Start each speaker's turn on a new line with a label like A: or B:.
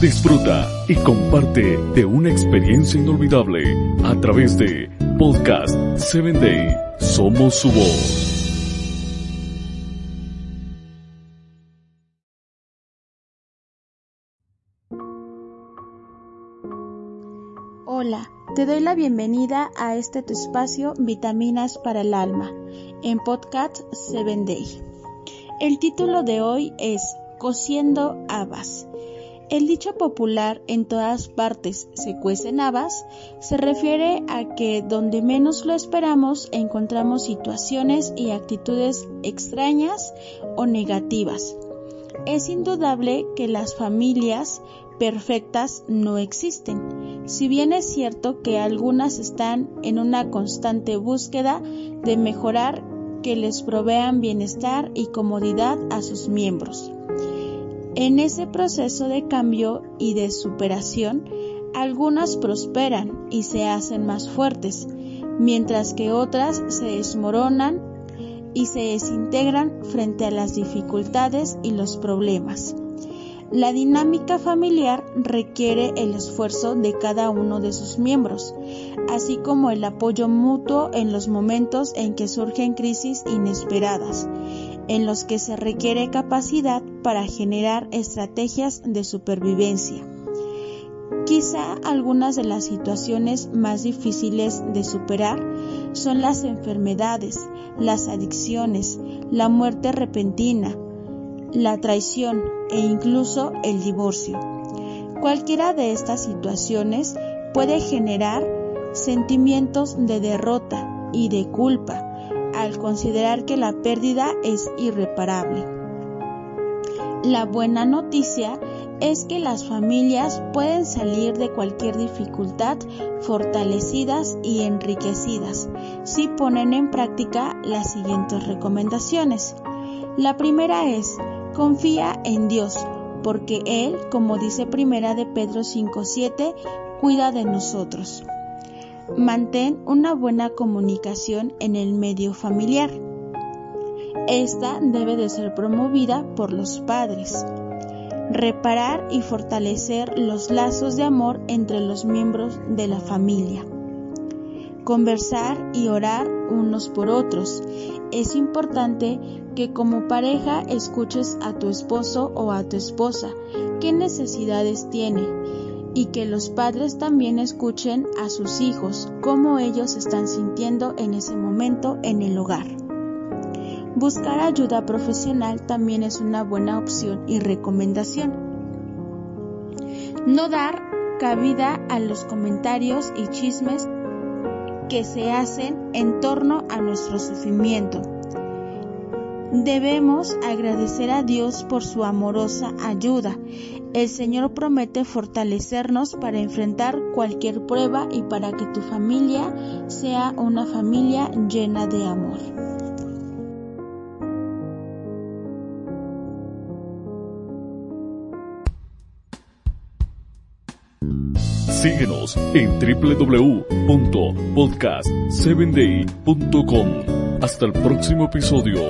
A: Disfruta y comparte de una experiencia inolvidable a través de Podcast 7 Day. Somos su voz.
B: Hola, te doy la bienvenida a este tu espacio Vitaminas para el Alma en Podcast 7 Day. El título de hoy es Cociendo habas el dicho popular en todas partes se cuecen habas se refiere a que donde menos lo esperamos encontramos situaciones y actitudes extrañas o negativas. Es indudable que las familias perfectas no existen, si bien es cierto que algunas están en una constante búsqueda de mejorar que les provean bienestar y comodidad a sus miembros. En ese proceso de cambio y de superación, algunas prosperan y se hacen más fuertes, mientras que otras se desmoronan y se desintegran frente a las dificultades y los problemas. La dinámica familiar requiere el esfuerzo de cada uno de sus miembros, así como el apoyo mutuo en los momentos en que surgen crisis inesperadas en los que se requiere capacidad para generar estrategias de supervivencia. Quizá algunas de las situaciones más difíciles de superar son las enfermedades, las adicciones, la muerte repentina, la traición e incluso el divorcio. Cualquiera de estas situaciones puede generar sentimientos de derrota y de culpa, al considerar que la pérdida es irreparable. La buena noticia es que las familias pueden salir de cualquier dificultad fortalecidas y enriquecidas si ponen en práctica las siguientes recomendaciones. La primera es, confía en Dios, porque Él, como dice primera de Pedro 5.7, cuida de nosotros. Mantén una buena comunicación en el medio familiar. Esta debe de ser promovida por los padres. Reparar y fortalecer los lazos de amor entre los miembros de la familia. Conversar y orar unos por otros. Es importante que como pareja escuches a tu esposo o a tu esposa qué necesidades tiene y que los padres también escuchen a sus hijos cómo ellos están sintiendo en ese momento en el hogar. Buscar ayuda profesional también es una buena opción y recomendación. No dar cabida a los comentarios y chismes que se hacen en torno a nuestro sufrimiento Debemos agradecer a Dios por su amorosa ayuda. El Señor promete fortalecernos para enfrentar cualquier prueba y para que tu familia sea una familia llena de amor.
A: Síguenos en www.podcast7day.com. Hasta el próximo episodio.